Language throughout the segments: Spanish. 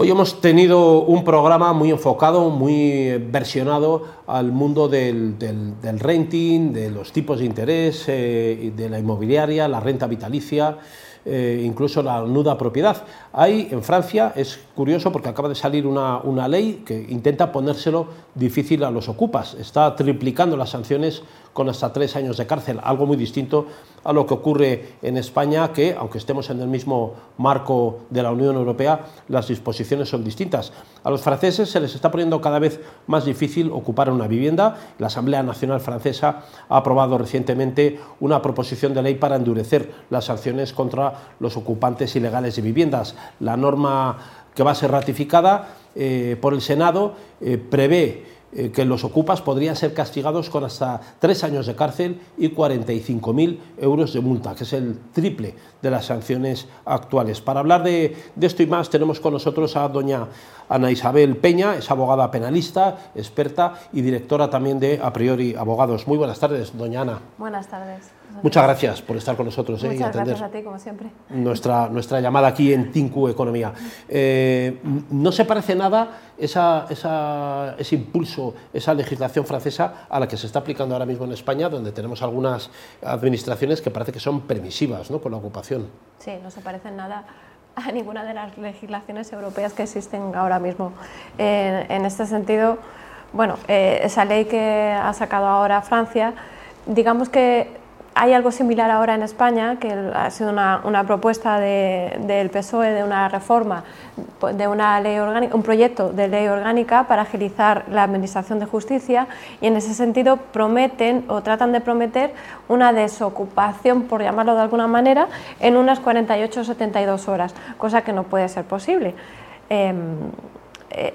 Hoy hemos tenido un programa muy enfocado, muy versionado al mundo del, renting, de los tipos de interés, eh, de la inmobiliaria, la renta vitalicia. Eh, incluso la nuda propiedad. Hay en Francia, es curioso porque acaba de salir una, una, ley que intenta ponérselo difícil a los ocupas, está triplicando las sanciones con hasta tres años de cárcel, algo muy distinto a lo que ocurre en España, que aunque estemos en el mismo marco de la Unión Europea, las disposiciones son distintas. A los franceses se les está poniendo cada vez más difícil ocupar una vivienda. La Asamblea Nacional Francesa ha aprobado recientemente una proposición de ley para endurecer las sanciones contra los ocupantes ilegales de viviendas. La norma que va a ser ratificada eh, por el Senado eh, prevé eh, que los ocupas podrían ser castigados con hasta tres años de cárcel y 45.000 euros de multa, que es el triple de las sanciones actuales. Para hablar de, de, esto y más tenemos con nosotros a doña Ana Isabel Peña, es abogada penalista, experta y directora también de A Priori Abogados. Muy buenas tardes, doña Ana. Buenas tardes. Muchas gracias por estar con nosotros eh, y atender gracias a ti, como siempre. Nuestra, nuestra llamada aquí en Tinku Economía. Eh, no se parece nada esa, esa, ese impulso, esa legislación francesa a la que se está aplicando ahora mismo en España, donde tenemos algunas administraciones que parece que son permisivas ¿no? con la ocupación. Sí, no se parece nada a ninguna de las legislaciones europeas que existen ahora mismo. en este sentido, bueno, eh, esa ley que ha sacado ahora Francia, digamos que hay algo similar ahora en España, que ha sido una, propuesta del PSOE de una reforma, de una ley orgánica, un proyecto de ley orgánica para agilizar la administración de justicia y en ese sentido prometen o tratan de prometer una desocupación, por llamarlo de alguna manera, en unas 48 o 72 horas, cosa que no puede ser posible. Em,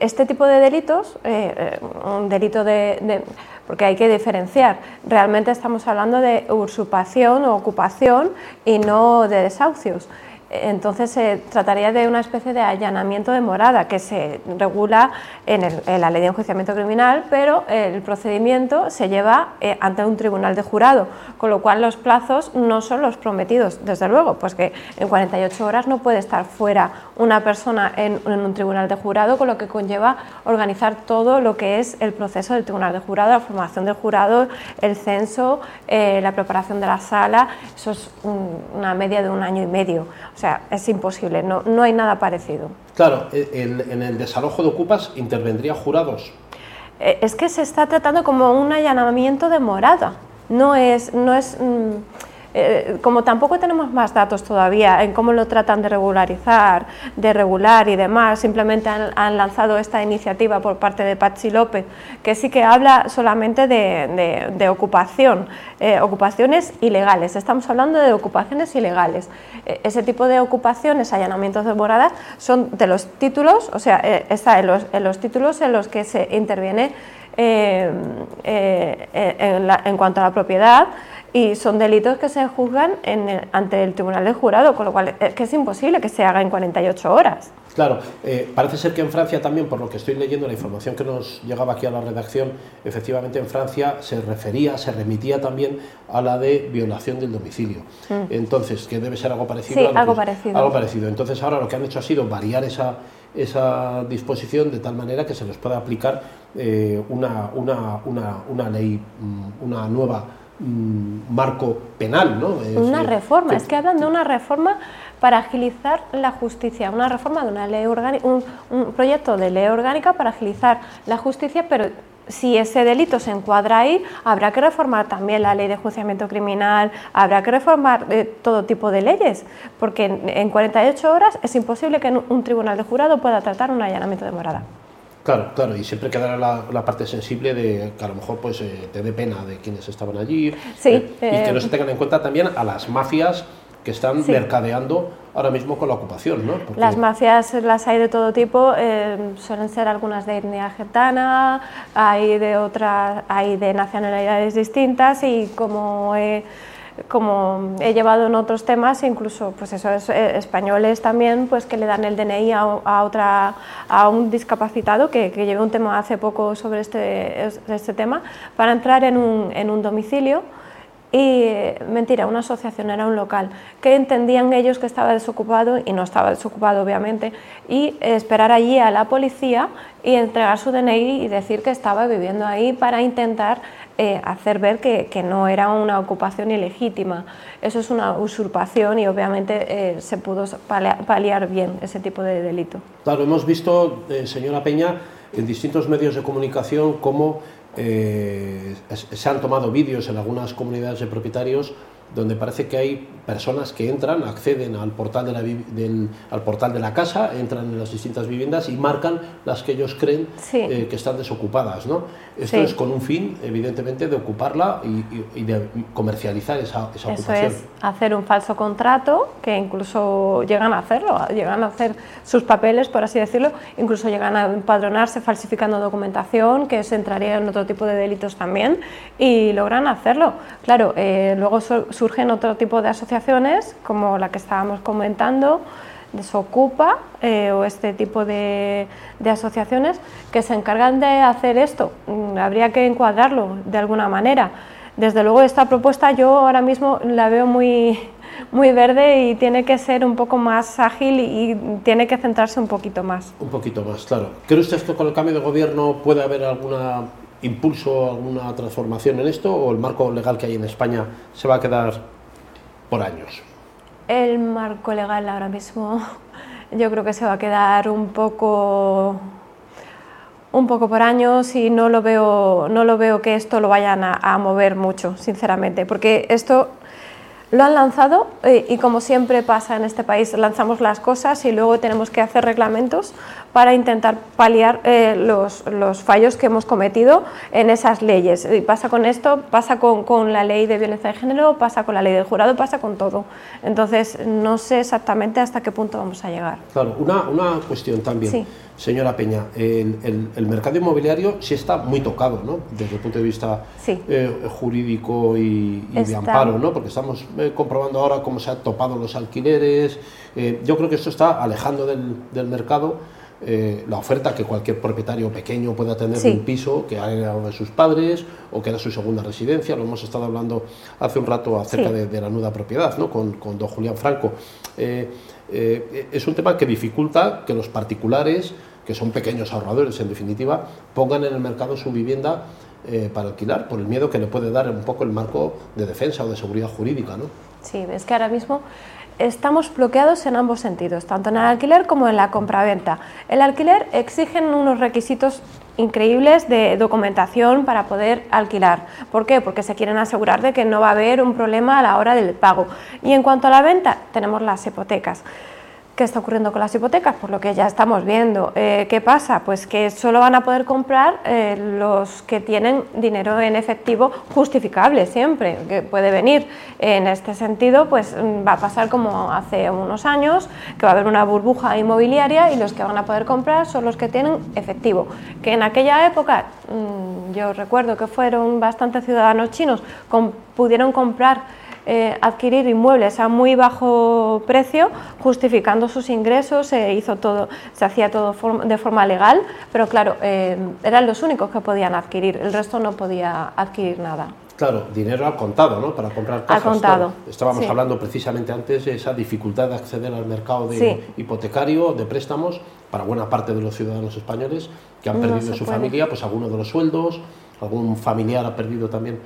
este tipo de delitos, eh, eh, un delito de porque hay que diferenciar. Realmente estamos hablando de usurpación o ocupación y no de desahucios. Entonces se trataría de una especie de allanamiento de morada que se regula en, la ley de enjuiciamiento criminal, pero el procedimiento se lleva eh, ante un tribunal de jurado, con lo cual los plazos no son los prometidos, desde luego, pues que en 48 horas no puede estar fuera una persona en, un tribunal de jurado, con lo que conlleva organizar todo lo que es el proceso del tribunal de jurado, la formación del jurado, el censo, eh, la preparación de la sala, eso es una media de un año y medio. Sea, es imposible, no, no hay nada parecido. Claro, en el desalojo de ocupas intervendría jurados. Eh, es que se está tratando como un allanamiento de morada, no es... No es mm, eh, como tampoco tenemos más datos todavía en cómo lo tratan de regularizar, de regular y demás, simplemente han, lanzado esta iniciativa por parte de Pachi López, que sí que habla solamente de, ocupación, eh, ocupaciones ilegales. Estamos hablando de ocupaciones ilegales. Eh, ese tipo de ocupaciones, allanamientos de moradas, son de los títulos, o sea, está en los, en los títulos en los que se interviene en, en cuanto a la propiedad, y son delitos que se juzgan ante el tribunal del jurado, con lo cual es que es imposible que se haga en 48 horas. Claro, eh, parece ser que en Francia también, por lo que estoy leyendo, la información que nos llegaba aquí a la redacción, efectivamente en Francia se refería, se remitía también a la de violación del domicilio. Mm. Entonces, que debe ser algo parecido. Sí, algo parecido. Algo parecido. Entonces, ahora lo que han hecho ha sido variar esa, esa disposición de tal manera que se les pueda aplicar eh, una, una, una, una ley, mm, una nueva marco penal. ¿no? una reforma, es que hablan de una reforma para agilizar la justicia, una reforma de una ley orgánica, un, proyecto de ley orgánica para agilizar la justicia, pero si ese delito se encuadra ahí, habrá que reformar también la ley de juiciamiento criminal, habrá que reformar eh, todo tipo de leyes, porque en, en 48 horas es imposible que un tribunal de jurado pueda tratar un allanamiento de morada. Claro, claro, y siempre quedará la, parte sensible de que a lo mejor pues eh, te dé pena de quienes estaban allí sí, eh, y que no se tengan en cuenta también a las mafias que están mercadeando ahora mismo con la ocupación, ¿no? Las mafias las hay de todo tipo, eh, suelen ser algunas de etnia gitana, hay de otras, hay de nacionalidades distintas y como como he llevado en otros temas, incluso pues eso, eh, españoles también, pues que le dan el DNI a, otra, a un discapacitado, que, que llevé un tema hace poco sobre este, este tema, para entrar en un, en un domicilio. Y mentira, una asociación, era un local, que entendían ellos que estaba desocupado y no estaba desocupado obviamente, y esperar allí a la policía y entregar su DNI y decir que estaba viviendo ahí para intentar eh, hacer ver que, que, no era una ocupación ilegítima. Eso es una usurpación y obviamente eh, se pudo paliar bien ese tipo de delito. Claro, hemos visto, eh, señora Peña, en distintos medios de comunicación cómo se han tomado vídeos en algunas comunidades de propietarios donde parece que hay personas que entran, acceden al portal de la, del, al portal de la casa, entran en las distintas viviendas y marcan las que ellos creen eh, que están desocupadas. ¿no? Esto es con un fin, evidentemente, de ocuparla y, de comercializar esa, esa Eso es hacer un falso contrato, que incluso llegan a hacerlo, llegan a hacer sus papeles, por así decirlo, incluso llegan a empadronarse falsificando documentación, que se entraría en otro tipo de delitos también, y logran hacerlo. Claro, eh, luego surgen otro tipo de asociaciones, como la que estábamos comentando, Desocupa eh, o este tipo de, asociaciones que se encargan de hacer esto. Mm, habría que encuadrarlo de alguna manera. Desde luego esta propuesta yo ahora mismo la veo muy, muy verde y tiene que ser un poco más ágil y, tiene que centrarse un poquito más. Un poquito más, claro. ¿Cree usted que con el cambio de gobierno puede haber alguna impulso, alguna transformación en esto o el marco legal que hay en España se va a quedar por años? El marco legal ahora mismo yo creo que se va a quedar un poco un poco por años y no lo veo no lo veo que esto lo vayan a, a mover mucho sinceramente porque esto lo han lanzado eh, y como siempre pasa en este país, lanzamos las cosas y luego tenemos que hacer reglamentos para intentar paliar eh, los, los, fallos que hemos cometido en esas leyes. Y pasa con esto, pasa con, con, la ley de violencia de género, pasa con la ley del jurado, pasa con todo. Entonces, no sé exactamente hasta qué punto vamos a llegar. Claro, una, una cuestión también. Sí señora Peña, el, el, mercado inmobiliario sí está muy tocado, ¿no? Desde el punto de vista eh, jurídico y, de amparo, ¿no? Porque estamos eh, comprobando ahora cómo se han topado los alquileres. Eh, yo creo que esto está alejando del, del mercado la oferta que cualquier propietario pequeño pueda tener de un piso que ha heredado de sus padres o que era su segunda residencia. Lo hemos estado hablando hace un rato acerca de, la nuda propiedad, ¿no? Con, con don Julián Franco. Es un tema que dificulta que los particulares, que son pequeños ahorradores en definitiva, pongan en el mercado su vivienda eh, para alquilar, por el miedo que le puede dar un poco el marco de defensa o de seguridad jurídica. ¿no? Sí, es que ahora mismo estamos bloqueados en ambos sentidos, tanto en el alquiler como en la compraventa. El alquiler exigen unos requisitos increíbles de documentación para poder alquilar. ¿Por qué? Porque se quieren asegurar de que no va a haber un problema a la hora del pago. Y en cuanto a la venta, tenemos las hipotecas. ¿Qué está ocurriendo con las hipotecas? Por lo que ya estamos viendo. Eh, ¿Qué pasa? Pues que solo van a poder comprar eh, los que tienen dinero en efectivo justificable siempre, que puede venir. En este sentido, pues mm, va a pasar como hace unos años, que va a haber una burbuja inmobiliaria y los que van a poder comprar son los que tienen efectivo. Que en aquella época, mm, yo recuerdo que fueron bastantes ciudadanos chinos, pudieron comprar eh, adquirir inmuebles a muy bajo precio, justificando sus ingresos, se hizo todo, se hacía todo de forma legal, pero claro, eh, eran los únicos que podían adquirir, el resto no podía adquirir nada. Claro, dinero al contado, ¿no? Para comprar casas. Al contado. Estábamos hablando precisamente antes de esa dificultad de acceder al mercado de hipotecario, de préstamos, para buena parte de los ciudadanos españoles que han perdido su familia, pues algunos de los sueldos, algún familiar ha perdido también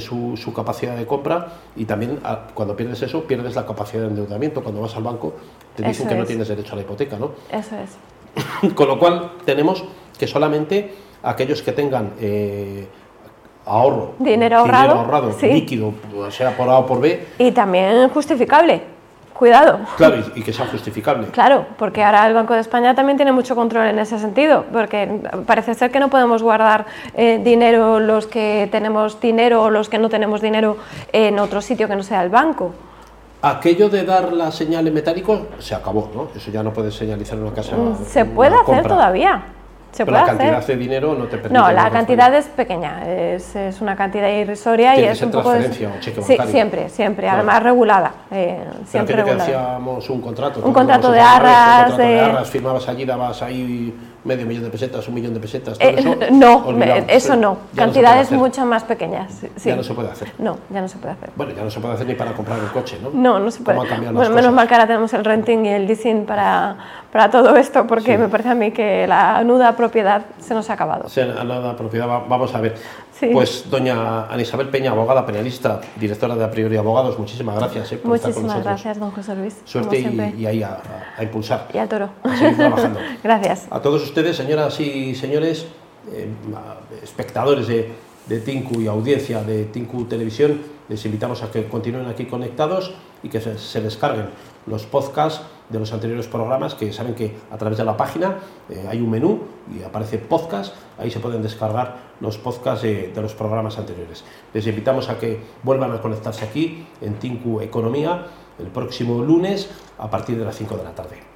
su, su, capacidad de compra y también cuando pierdes eso, pierdes la capacidad de endeudamiento. Cuando vas al banco te dicen que no tienes derecho a la hipoteca, ¿no? Eso es. Con lo cual tenemos que solamente aquellos que tengan eh, ahorro, dinero ahorrado, líquido, sea por A o por B. Y también justificable cuidado. Claro, y, que sea justificable. Claro, porque ahora el Banco de España también tiene mucho control en ese sentido, porque parece ser que no podemos guardar eh, dinero los que tenemos dinero o los que no tenemos dinero en otro sitio que no sea el banco. Aquello de dar la señal en metálico se acabó, ¿no? Eso ya no puedes señalizar en una casa. Mm, se puede hacer todavía Pero la cantidad de dinero no te permite. No, la cantidad es pequeña, es, es una cantidad irrisoria y es un poco... de- sí, siempre, siempre, Claro. además regulada, eh, Pero siempre que regulada. hacíamos un contrato. Un ¿te contrato de arras, Un contrato de de- arras, firmabas allí, dabas ahí medio millón de pesetas, un millón de pesetas. todo Eh, eso, no, me- eso no, Ya cantidades mucho más pequeñas. sí, sí. Ya no se puede hacer. No, ya no se puede hacer. Bueno, ya no se puede hacer ni para comprar el coche, ¿no? No, no se puede. ¿Cómo han las Bueno, menos cosas? mal que ahora tenemos el renting y el leasing para, para todo esto, porque Sí. me parece a mí que la nuda propiedad se nos ha acabado. sea nada propiedad, va- vamos a ver. Sí. Pues doña Ana Isabel Peña, abogada penalista, directora de A Priori Abogados, muchísimas gracias eh, por estar con Muchísimas gracias, don José Luis. Suerte y, y ahí a impulsar. Y al toro. a seguir trabajando. gracias. A todos ustedes, señoras y señores, eh, espectadores de, de Tinku y audiencia de Tinku Televisión, les invitamos a que continúen aquí conectados y que se, descarguen los podcasts de los anteriores programas, que saben que a través de la página eh, hay un menú y aparece podcast, ahí se pueden descargar los podcasts de, de los programas anteriores. Les invitamos a que vuelvan a conectarse aquí en Tinku Economía el próximo lunes a partir de las 5 de la tarde.